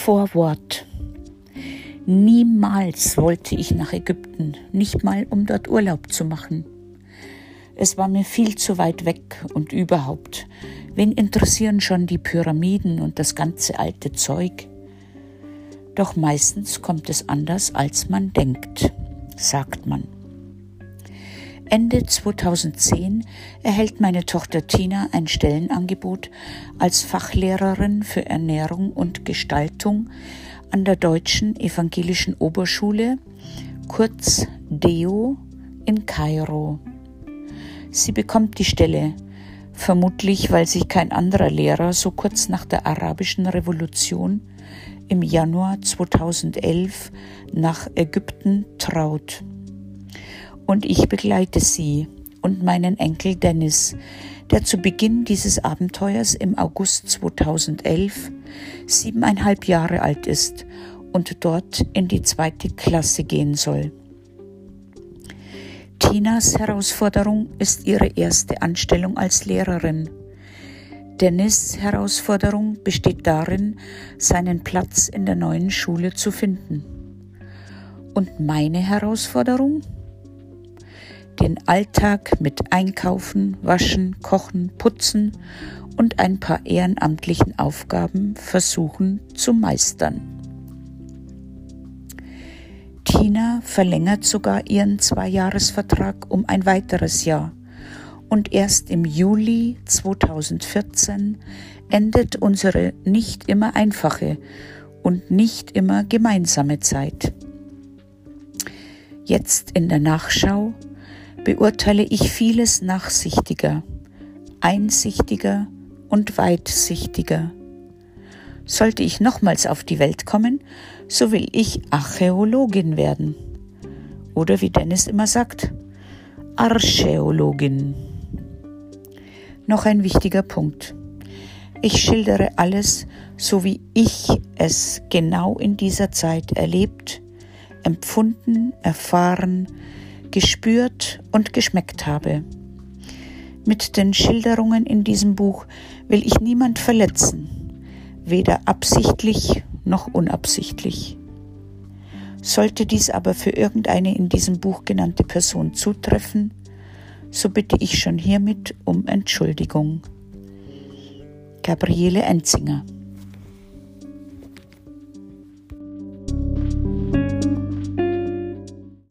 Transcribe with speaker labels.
Speaker 1: Vorwort. Niemals wollte ich nach Ägypten, nicht mal um dort Urlaub zu machen. Es war mir viel zu weit weg und überhaupt, wen interessieren schon die Pyramiden und das ganze alte Zeug? Doch meistens kommt es anders, als man denkt, sagt man. Ende 2010 erhält meine Tochter Tina ein Stellenangebot als Fachlehrerin für Ernährung und Gestaltung an der Deutschen Evangelischen Oberschule, kurz DEO, in Kairo. Sie bekommt die Stelle, vermutlich weil sich kein anderer Lehrer so kurz nach der arabischen Revolution im Januar 2011 nach Ägypten traut und ich begleite sie und meinen Enkel Dennis, der zu Beginn dieses Abenteuers im August 2011 siebeneinhalb Jahre alt ist und dort in die zweite Klasse gehen soll. Tinas Herausforderung ist ihre erste Anstellung als Lehrerin. Dennis Herausforderung besteht darin, seinen Platz in der neuen Schule zu finden. Und meine Herausforderung? Den Alltag mit Einkaufen, Waschen, Kochen, Putzen und ein paar ehrenamtlichen Aufgaben versuchen zu meistern. Tina verlängert sogar ihren Zweijahresvertrag um ein weiteres Jahr und erst im Juli 2014 endet unsere nicht immer einfache und nicht immer gemeinsame Zeit. Jetzt in der Nachschau beurteile ich vieles nachsichtiger, einsichtiger und weitsichtiger. Sollte ich nochmals auf die Welt kommen, so will ich Archäologin werden. Oder wie Dennis immer sagt, Archäologin. Noch ein wichtiger Punkt. Ich schildere alles, so wie ich es genau in dieser Zeit erlebt, empfunden, erfahren, gespürt und geschmeckt habe. Mit den Schilderungen in diesem Buch will ich niemand verletzen, weder absichtlich noch unabsichtlich. Sollte dies aber für irgendeine in diesem Buch genannte Person zutreffen, so bitte ich schon hiermit um Entschuldigung. Gabriele Enzinger